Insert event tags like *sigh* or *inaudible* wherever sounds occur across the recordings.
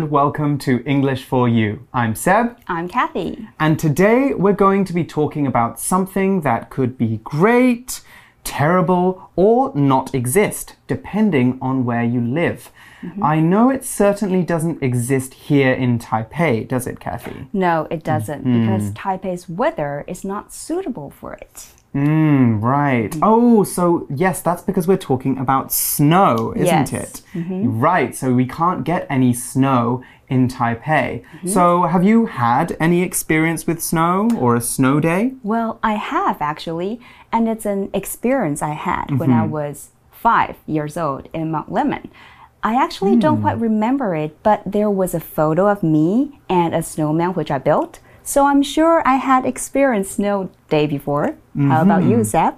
And welcome to English for You. I'm Seb. I'm Kathy. And today we're going to be talking about something that could be great, terrible, or not exist, depending on where you live. Mm -hmm. I know it certainly doesn't exist here in Taipei, does it, Kathy? No, it doesn't, mm. because Taipei's weather is not suitable for it. Mm, right. Mm. Oh, so yes, that's because we're talking about snow, isn't yes. it? Mm -hmm. Right. So we can't get any snow in Taipei. -hmm. So have you had any experience with snow or a snow day? Well, I have actually, and it's an experience I had -hmm. when I mm-hmm. was five years old in Mount Lemmon. I actually don't hmm. quite remember it, but there was a photo of me and a snowman which I built. So I'm sure I had experienced snow day before. Mm -hmm. How about you, mm-hmm. Seb?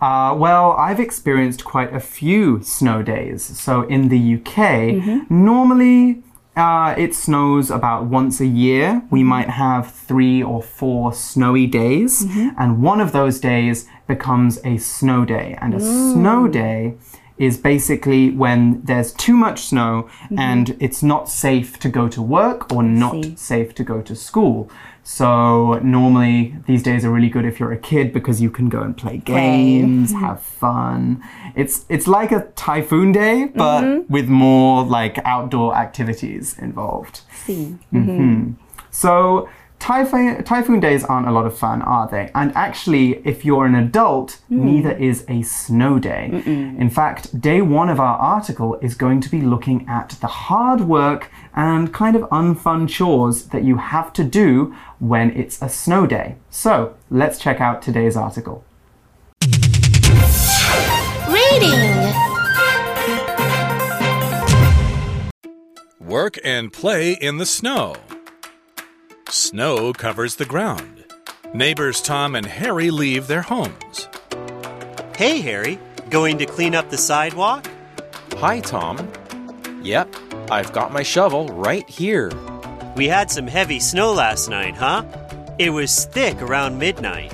Uh, well, I've experienced quite a few snow days. So in the UK, mm -hmm. normally uh, it snows about once a year. We mm-hmm. might have three or four snowy days, mm -hmm. and one of those days becomes a snow day. And a mm. snow day is basically when there's too much snow mm -hmm. and it's not safe to go to work or not safe to go to school. So normally these days are really good if you're a kid because you can go and play games, play. have fun. It's it's like a typhoon day, but mm -hmm. with more like outdoor activities involved. See. Mm -hmm. So Typhoon, typhoon days aren't a lot of fun, are they? And actually, if you're an adult, mm. neither is a snow day. Mm -mm. In fact, day one of our article is going to be looking at the hard work and kind of unfun chores that you have to do when it's a snow day. So, let's check out today's article. Reading Work and play in the snow. Snow covers the ground. Neighbors Tom and Harry leave their homes. Hey, Harry. Going to clean up the sidewalk? Hi, Tom. Yep, I've got my shovel right here. We had some heavy snow last night, huh? It was thick around midnight.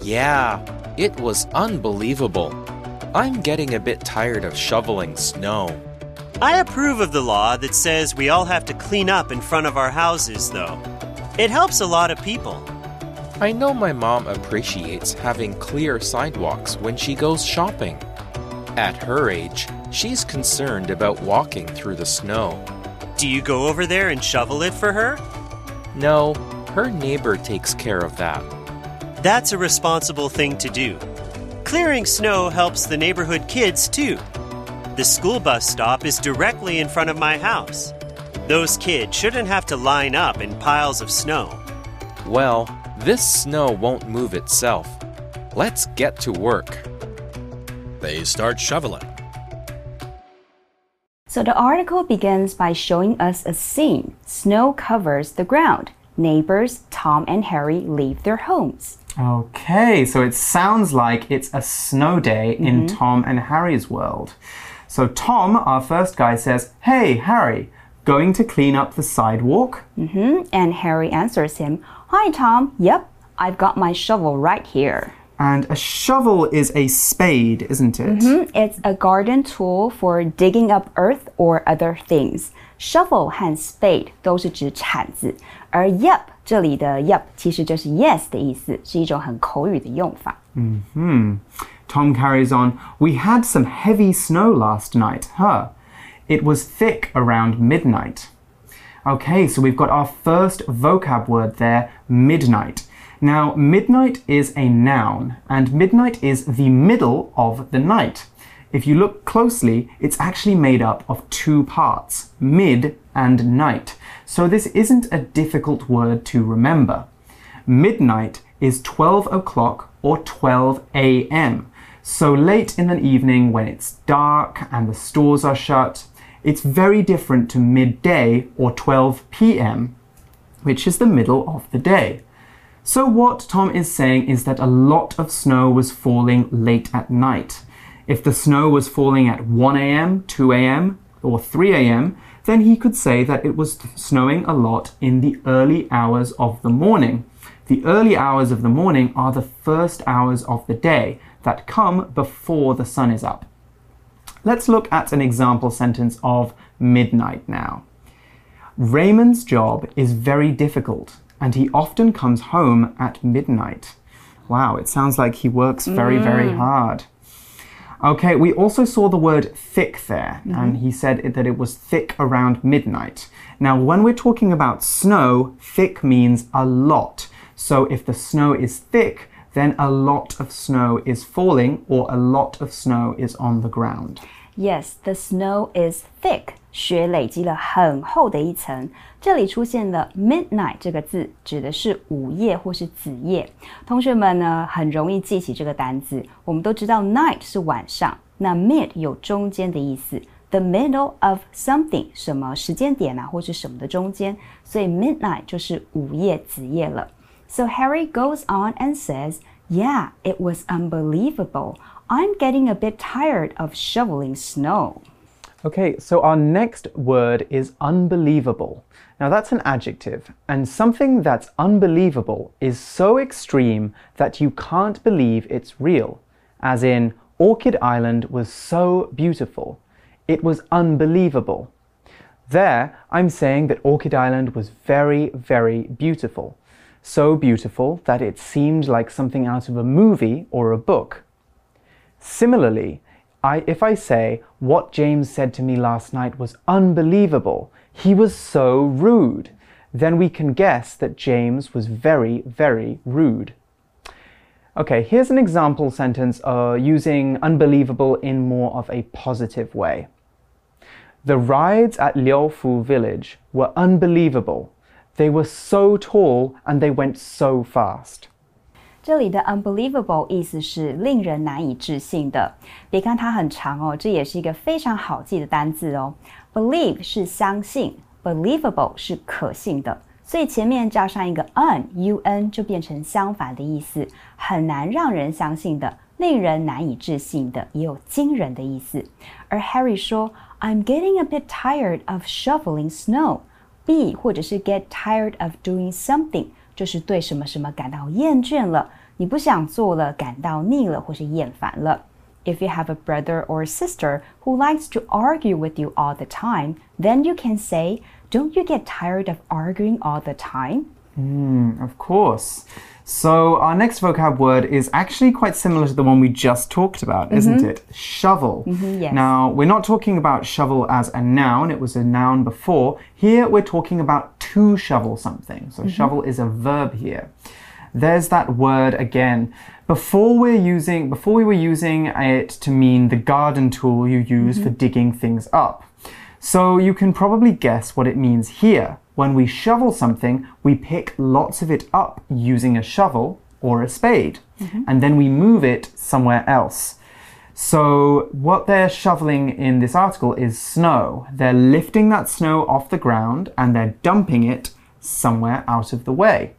Yeah, it was unbelievable. I'm getting a bit tired of shoveling snow. I approve of the law that says we all have to clean up in front of our houses, though. It helps a lot of people. I know my mom appreciates having clear sidewalks when she goes shopping. At her age, she's concerned about walking through the snow. Do you go over there and shovel it for her? No, her neighbor takes care of that. That's a responsible thing to do. Clearing snow helps the neighborhood kids too. The school bus stop is directly in front of my house. Those kids shouldn't have to line up in piles of snow. Well, this snow won't move itself. Let's get to work. They start shoveling. So the article begins by showing us a scene. Snow covers the ground. Neighbors Tom and Harry leave their homes. Okay, so it sounds like it's a snow day in mm -hmm. Tom and Harry's world. So Tom, our first guy, says, Hey, Harry, going to clean up the sidewalk? Mm -hmm. And Harry answers him, Hi, Tom. Yep, I've got my shovel right here. And a shovel is a spade, isn't it? Mm -hmm. It's a garden tool for digging up earth or other things. Shovel 和 spade 都是指铲子，而 yep 这里的 yep 其实就是 yes 的意思，是一种很口语的用法。嗯哼。Tom carries on, We had some heavy snow last night, huh? It was thick around midnight. Okay, so we've got our first vocab word there, midnight. Now, midnight is a noun, and midnight is the middle of the night. If you look closely, it's actually made up of two parts, mid and night. So this isn't a difficult word to remember. Midnight is 12 o'clock or 12 a.m. So late in the evening when it's dark and the stores are shut, it's very different to midday or 12 p.m., which is the middle of the day. So, what Tom is saying is that a lot of snow was falling late at night. If the snow was falling at 1 a.m., 2 a.m., or 3 a.m., then he could say that it was snowing a lot in the early hours of the morning. The early hours of the morning are the first hours of the day that come before the sun is up. Let's look at an example sentence of midnight now. Raymond's job is very difficult, and he often comes home at midnight. Wow, it sounds like he works very, very mm. hard. Okay, we also saw the word thick there, mm-hmm. and he said it- that it was thick around midnight. Now, when we're talking about snow, thick means a lot. So if the snow is thick, then a lot of snow is falling or a lot of snow is on the ground. Yes, the snow is thick. 雪累积了很厚的一层。这里出现了 midnight 这个字，指的是午夜或是子夜。同学们呢，很容易记起这个单字。我们都知道 night 是晚上，那 mid 有中间的意思。The middle of something 什么时间点啊，或是什么的中间，所以 midnight 就是午夜、子夜了。 So Harry goes on and says, "Yeah, it was unbelievable. I'm getting a bit tired of shoveling snow." Okay, so our next word is unbelievable. Now that's an adjective, and something that's unbelievable is so extreme that you can't believe it's real. As in, Orchid Island was so beautiful. It was unbelievable. There, I'm saying that Orchid Island was very, very beautiful. So beautiful that it seemed like something out of a movie or a book. Similarly, I, if I say, what James said to me last night was unbelievable, he was so rude, then we can guess that James was very, very rude. Okay, here's an example sentence uh, using unbelievable in more of a positive way. The rides at Leofoo village were unbelievable. They were so tall and they went so fast. 这里的 unbelievable 意思是令人难以置信的。别看它很长哦，这也是一个非常好记的单字哦。Believe 是相信，believable 是可信的，所以前面加上一个 un，un 就变成相反的意思，很难让人相信的，令人难以置信的，也有惊人的意思。而 Harry 说，I'm getting a bit tired of shoveling snow。 be 或者是 get tired of doing something，就是对什么什么感到厌倦了，你不想做了，感到腻了或是厌烦了。If you have a brother or sister who likes to argue with you all the time, then you can say, Don't you get tired of arguing all the time? Of course. So, our next vocab word is actually quite similar to the one we just talked about, mm-hmm. isn't it? Shovel. Mm-hmm, yes. Now, we're not talking about shovel as a noun, it was a noun before. Here, we're talking about to shovel something. So, mm-hmm. shovel is a verb here. There's that word again. Before we're using before we were using it to mean the garden tool you use for digging things up. So you can probably guess what it means here. When we shovel something, we pick lots of it up using a shovel or a spade, mm-hmm. and then we move it somewhere else. So, what they're shoveling in this article is snow. They're lifting that snow off the ground and they're dumping it somewhere out of the way.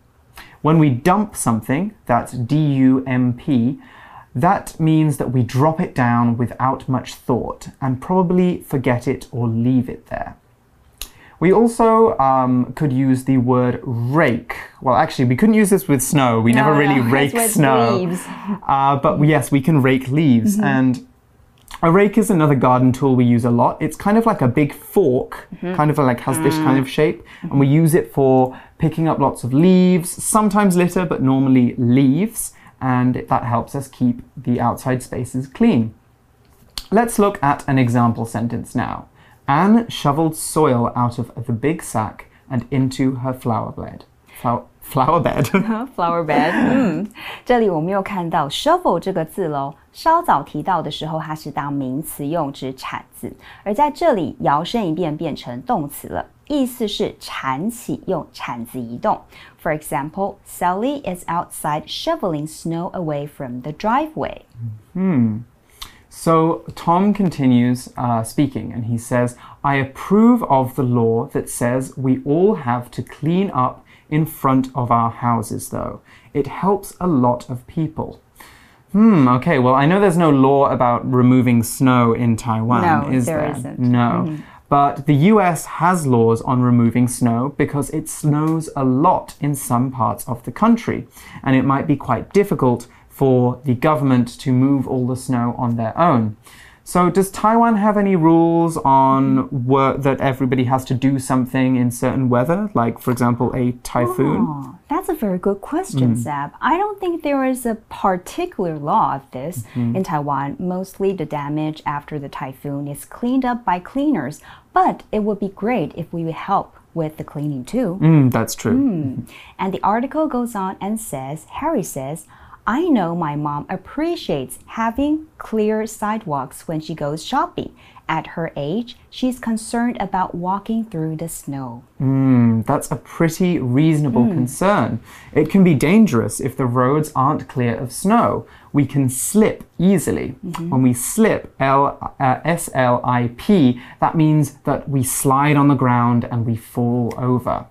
When we dump something, that's D U M P, that means that we drop it down without much thought and probably forget it or leave it there. We also um, could use the word rake. Well, actually, we couldn't use this with snow. We never really no, rake snow. Uh, but yes, we can rake leaves. And a rake is another garden tool we use a lot. It's kind of like a big fork, kind of like has this kind of shape. And we use it for picking up lots of leaves, sometimes litter, but normally leaves. And that helps us keep the outside spaces clean. Let's look at an example sentence now. Anne shoveled soil out of the big sack and into her flower bed. Flower, flower bed. *laughs* Flower bed，嗯，这里我们又看到 *laughs* shovel 这个字喽。稍早提到的时候，它是当名词用，指铲子，而在这里摇身一变变成动词了，意思是铲起，用铲子移动。For example, Sally is outside shoveling snow away from the driveway. So Tom continues uh, speaking and he says, I approve of the law that says we all have to clean up in front of our houses, though. It helps a lot of people. Hmm, okay, well, I know there's no law about removing snow in Taiwan, No, is there there? isn't. No. But the US has laws on removing snow because it snows a lot in some parts of the country, and it might be quite difficult for the government to move all the snow on their own. So, does Taiwan have any rules on work that everybody has to do something in certain weather, like, for example, a typhoon? Oh, that's a very good question, mm. Seb. I don't think there is a particular law of this mm-hmm. in Taiwan. Mostly the damage after the typhoon is cleaned up by cleaners, but it would be great if we would help with the cleaning too. Mm, that's true. Mm. Mm-hmm. And the article goes on and says Harry says, I know my mom appreciates having clear sidewalks when she goes shopping. At her age, she's concerned about walking through the snow. Mm, that's a pretty reasonable concern. It can be dangerous if the roads aren't clear of snow. We can slip easily. When we slip, L, uh, S L I P, that means that we slide on the ground and we fall over.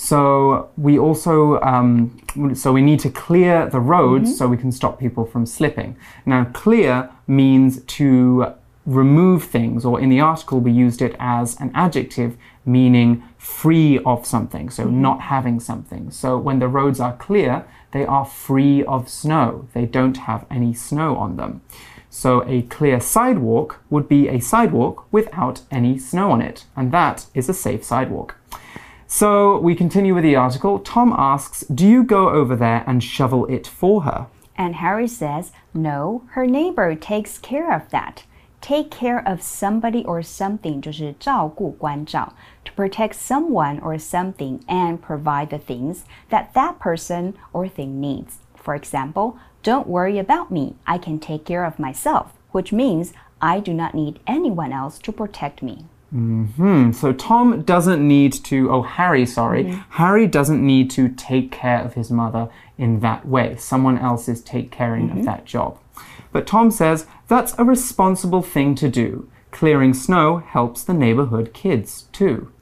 So we also um, so we need to clear the roads so we can stop people from slipping. Now, clear means to remove things, or in the article we used it as an adjective meaning free of something, so not having something. So when the roads are clear, they are free of snow. They don't have any snow on them. So a clear sidewalk would be a sidewalk without any snow on it, and that is a safe sidewalk. So we continue with the article. Tom asks, Do you go over there and shovel it for her? And Harry says, No, her neighbor takes care of that. Take care of somebody or something 就是照顾关照 to protect someone or something and provide the things that that person or thing needs. For example, don't worry about me. I can take care of myself, which means I do not need anyone else to protect me. Hmm, so Tom doesn't need to, oh, Harry, sorry. Harry doesn't need to take care of his mother in that way. Someone else is take caring of that job. But Tom says that's a responsible thing to do. Clearing snow helps the neighborhood kids too.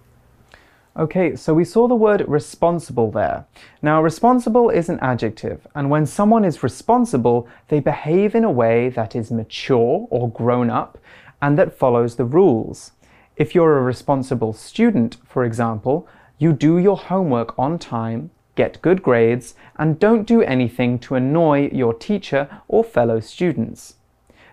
Okay, so we saw the word responsible there. Now, responsible is an adjective, and when someone is responsible, they behave in a way that is mature or grown up and that follows the rules. If you're a responsible student, for example, you do your homework on time, get good grades, and don't do anything to annoy your teacher or fellow students.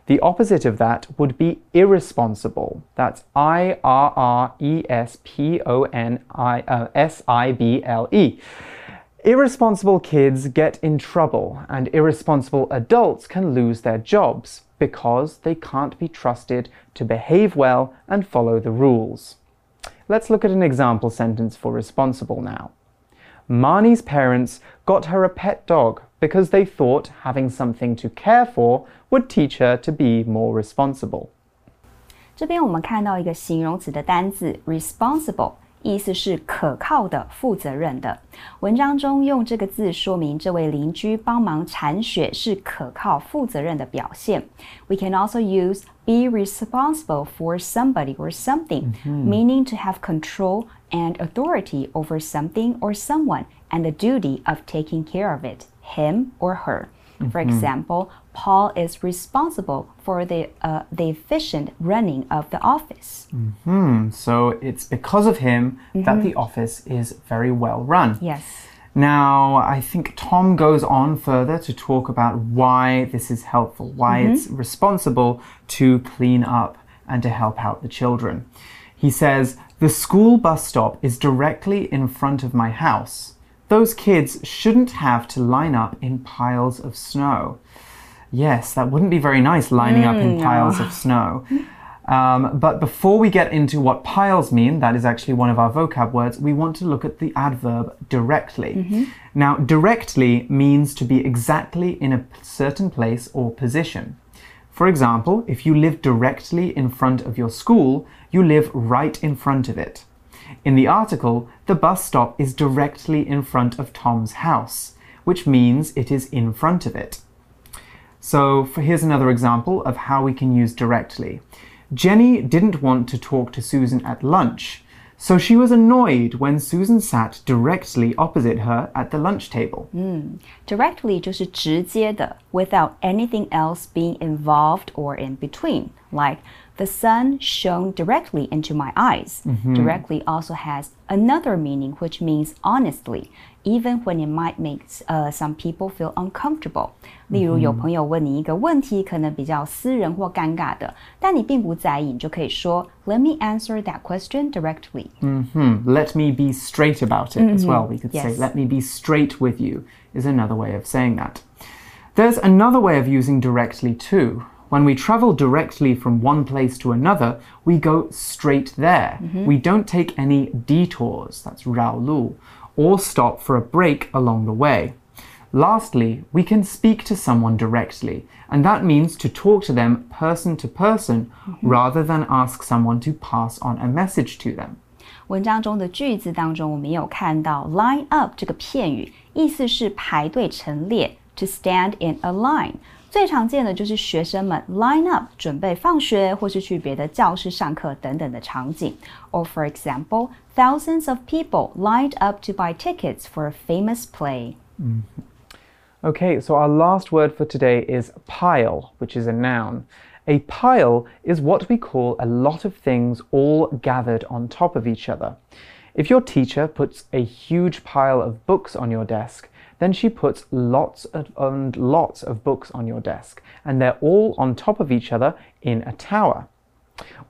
The opposite of that would be irresponsible. That's I R R E S P O N I uh, S I B L E. Irresponsible kids get in trouble, and irresponsible adults can lose their jobs because they can't be trusted to behave well and follow the rules. Let's look at an example sentence for responsible now. Marnie's parents got her a pet dog because they thought having something to care for would teach her to be more responsible. 这边我们看到一个形容词的单字 responsible， 意思是可靠的、负责任的。文章中用这个字说明这位邻居帮忙铲雪是可靠、负责任的表现。We can also use be responsible for somebody or something, meaning to have control and authority over something or someone and the duty of taking care of it, him or her. For example, Paul is responsible for the, uh, the efficient running of the office. Hmm, so it's because of him that the office is very well run. Yes. Now, I think Tom goes on further to talk about why this is helpful, why it's responsible to clean up and to help out the children. He says, The school bus stop is directly in front of my house. Those kids shouldn't have to line up in piles of snow. Yes, that wouldn't be very nice lining up in piles of snow. Um, but before we get into what piles mean, that is actually one of our vocab words, we want to look at the adverb directly. Now, directly means to be exactly in a certain place or position. For example, if you live directly in front of your school, you live right in front of it. In the article, the bus stop is directly in front of Tom's house, which means it is in front of it. So for, here's another example of how we can use directly. Jenny didn't want to talk to Susan at lunch, so she was annoyed when Susan sat directly opposite her at the lunch table. Directly 就是直接的 without anything else being involved or in between. Like the sun shone directly into my eyes. Directly also has another meaning which means honestly. even when it might make uh, some people feel uncomfortable. 例如，有朋友问你一个问题，可能比较私人或尴尬的，但你并不在意，你就可以说 "Let me answer that question directly." Hmm, let me be straight about it as well. We could say, Yes. let me be straight with you, is another way of saying that. There's another way of using directly too. When we travel directly from one place to another, we go straight there. We don't take any detours, that's 绕路, or stop for a break along the way. Lastly, we can speak to someone directly, and that means to talk to them person to person rather than ask someone to pass on a message to them. 文章中的句子当中，我们也有看到 line up 这个片语，意思是排队陈列，to stand in a line。 最常见的就是学生们 line up 准备放学或是去别的教室上课等等的场景。Or for example, thousands of people lined up to buy tickets for a famous play. Okay, so our last word for today is pile, which is a noun. A pile is what we call a lot of things all gathered on top of each other. If your teacher puts a huge pile of books on your desk, then she puts lots and um, lots of books on your desk, and they're all on top of each other in a tower.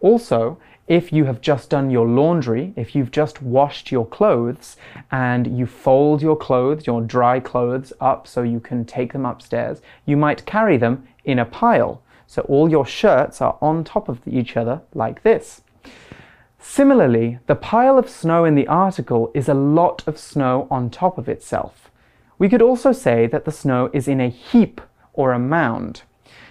Also, if you have just done your laundry, if you've just washed your clothes, and you fold your clothes, your dry clothes, up so you can take them upstairs, you might carry them in a pile. So all your shirts are on top of each other like this. Similarly, the pile of snow in the article is a lot of snow on top of itself. We could also say that the snow is in a heap or a mound.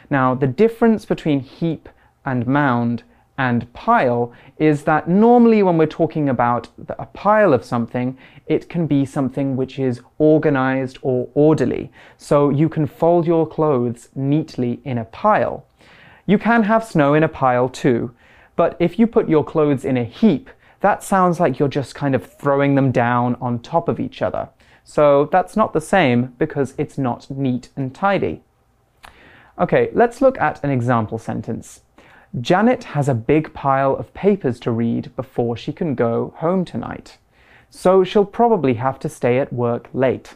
Now, the difference between heap and mound and pile is that normally when we're talking about a pile of something, it can be something which is organized or orderly. So you can fold your clothes neatly in a pile. You can have snow in a pile too, but if you put your clothes in a heap, that sounds like you're just kind of throwing them down on top of each other. So that's not the same because it's not neat and tidy. Okay, let's look at an example sentence. Janet has a big pile of papers to read before she can go home tonight. So she'll probably have to stay at work late.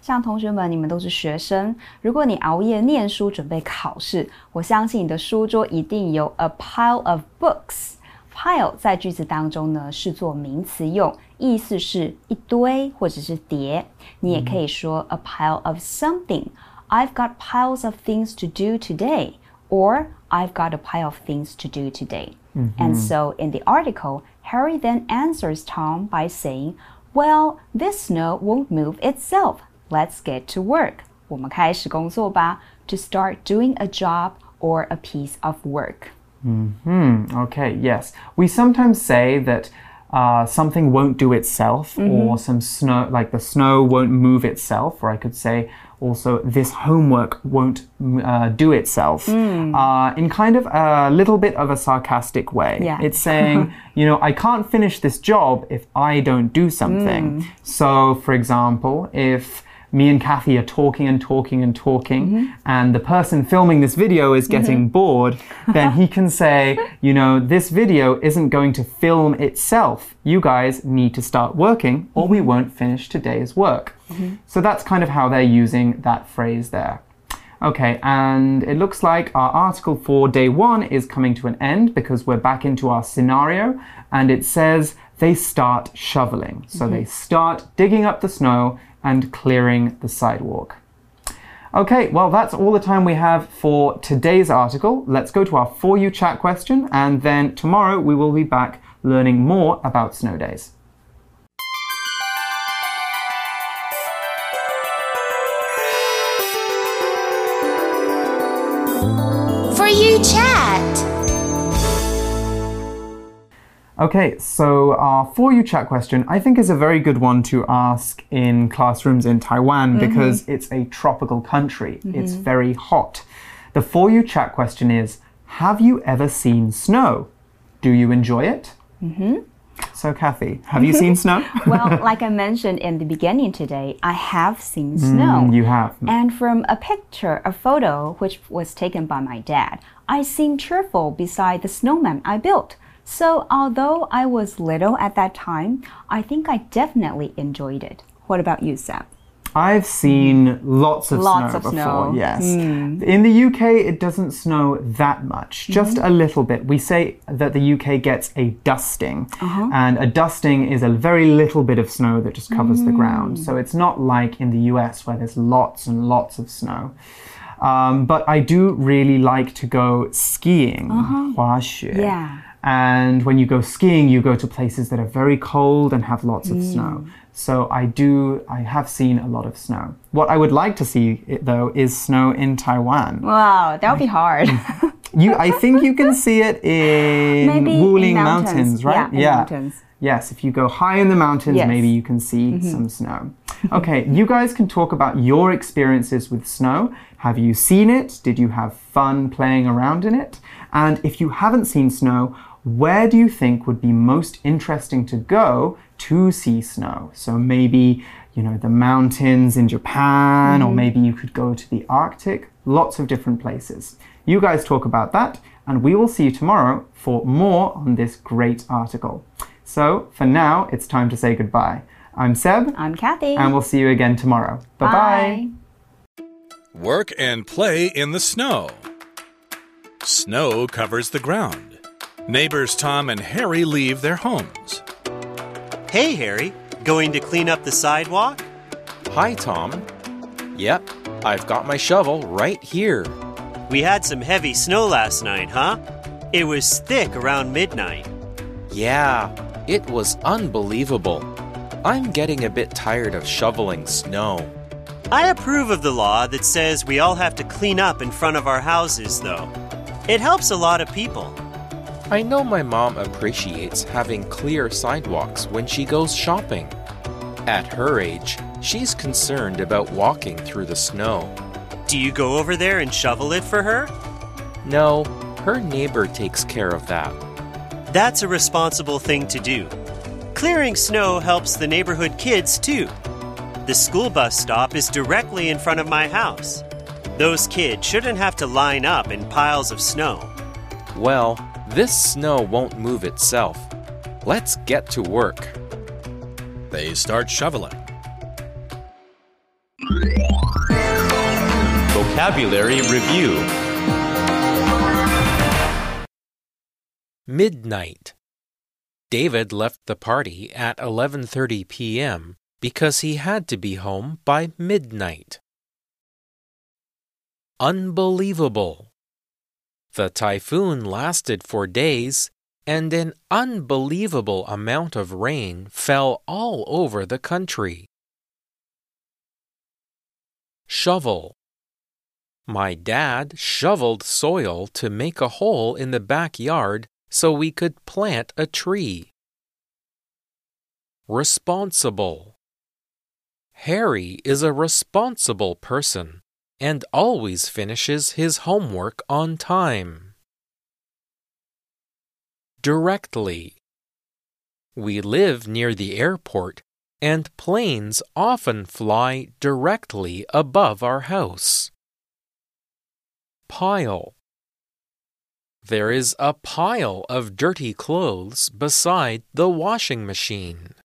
像同学们，你们都是学生，如果你熬夜念书准备考试，我相信你的书桌一定有 a pile of books。 pile 在句子当中呢是做名词用，意思是一堆或者是叠。你也可以说 a pile of something。I've got piles of things to do today, or I've got a pile of things to do today. And so in the article, Harry then answers Tom by saying, Well, this snow won't move itself. Let's get to work. 我们开始工作吧 to start doing a job or a piece of work. Hmm, okay, yes. We sometimes say that uh, something won't do itself, or some snow, like the snow won't move itself, or I could say also this homework won't mm, uh, do itself, uh, in kind of a little bit of a sarcastic way. Yeah. It's *laughs* saying, you know, I can't finish this job if I don't do something. So, for example, if me and Kathy are talking and talking and talking, mm-hmm. and the person filming this video is mm-hmm. getting bored, then he can *laughs* say, you know, this video isn't going to film itself. You guys need to start working, or we mm-hmm. won't finish today's work. So that's kind of how they're using that phrase there. Okay, and it looks like our article for day one is coming to an end because we're back into our scenario, and it says they start shoveling. So they start digging up the snow and clearing the sidewalk. Okay, well, that's all the time we have for today's article. Let's go to our For You chat question, and then tomorrow we will be back learning more about snow days. Okay, so our For You chat question, I think, is a very good one to ask in classrooms in Taiwan mm-hmm. because it's a tropical country. Mm-hmm. It's very hot. The For You chat question is Have you ever seen snow? Do you enjoy it? Mm-hmm. So, Kathy, have you seen snow? *laughs* well, *laughs* like I mentioned in the beginning today, I have seen mm, snow. you have. And from a picture, a photo which was taken by my dad, I seem cheerful beside the snowman I built. So, although I was little at that time, I think I definitely enjoyed it. What about you, Seb? I've seen lots of Lots snow of before, snow. Yes. In the UK, it doesn't snow that much, just Mm-hmm. a little bit. We say that the UK gets a dusting, Uh-huh. and a dusting is a very little bit of snow that just covers the ground. Mm. So it's not like in the US where there's lots and lots of snow. Um, but I do really like to go skiing, Uh-huh. Yeah. And when you go skiing, you go to places that are very cold and have lots of Mm. snow. So I do, I have seen a lot of snow. What I would like to see, it, though, is snow in Taiwan. Wow, that would be hard. *laughs* You, I think you can see it in Maybe in Wuling mountains. right? Yeah, in mountains. Yes, if you go high in the mountains, Yes. Maybe you can see some snow. *laughs* Okay, you guys can talk about your experiences with snow. Have you seen it? Did you have fun playing around in it? And if you haven't seen snow, where do you think would be most interesting to go to see snow? So maybe, you know, the mountains in Japan, or mm-hmm. maybe you could go to the Arctic. Lots of different places. You guys talk about that, and we will see you tomorrow for more on this great article. So for now, it's time to say goodbye. I'm Seb, I'm Kathy. and we'll see you again tomorrow. Bye bye. Work and play in the snow. Snow covers the ground. Neighbors Tom and Harry leave their homes. Hey, Harry, going to clean up the sidewalk? Hi, Tom. Yep, I've got my shovel right here. We had some heavy snow last night, huh? It was thick around midnight. Yeah, it was unbelievable. I'm getting a bit tired of shoveling snow. I approve of the law that says we all have to clean up in front of our houses, though. It helps a lot of people. I know my mom appreciates having clear sidewalks when she goes shopping. At her age, she's concerned about walking through the snow. Do you go over there and shovel it for her? No, her neighbor takes care of that. That's a responsible thing to do. Clearing snow helps the neighborhood kids, too. The school bus stop is directly in front of my house. Those kids shouldn't have to line up in piles of snow. Well, this snow won't move itself. Let's get to work. They start shoveling. Vocabulary Review Midnight. David left the party at 11:30 p.m. because he had to be home by midnight. Unbelievable. The typhoon lasted for days and an unbelievable amount of rain fell all over the country. Shovel. My dad shoveled soil to make a hole in the backyard so we could plant a tree. Responsible. Harry is a responsible person and always finishes his homework on time. Directly. We live near the airport and planes often fly directly above our house. Pile. There is a pile of dirty clothes beside the washing machine.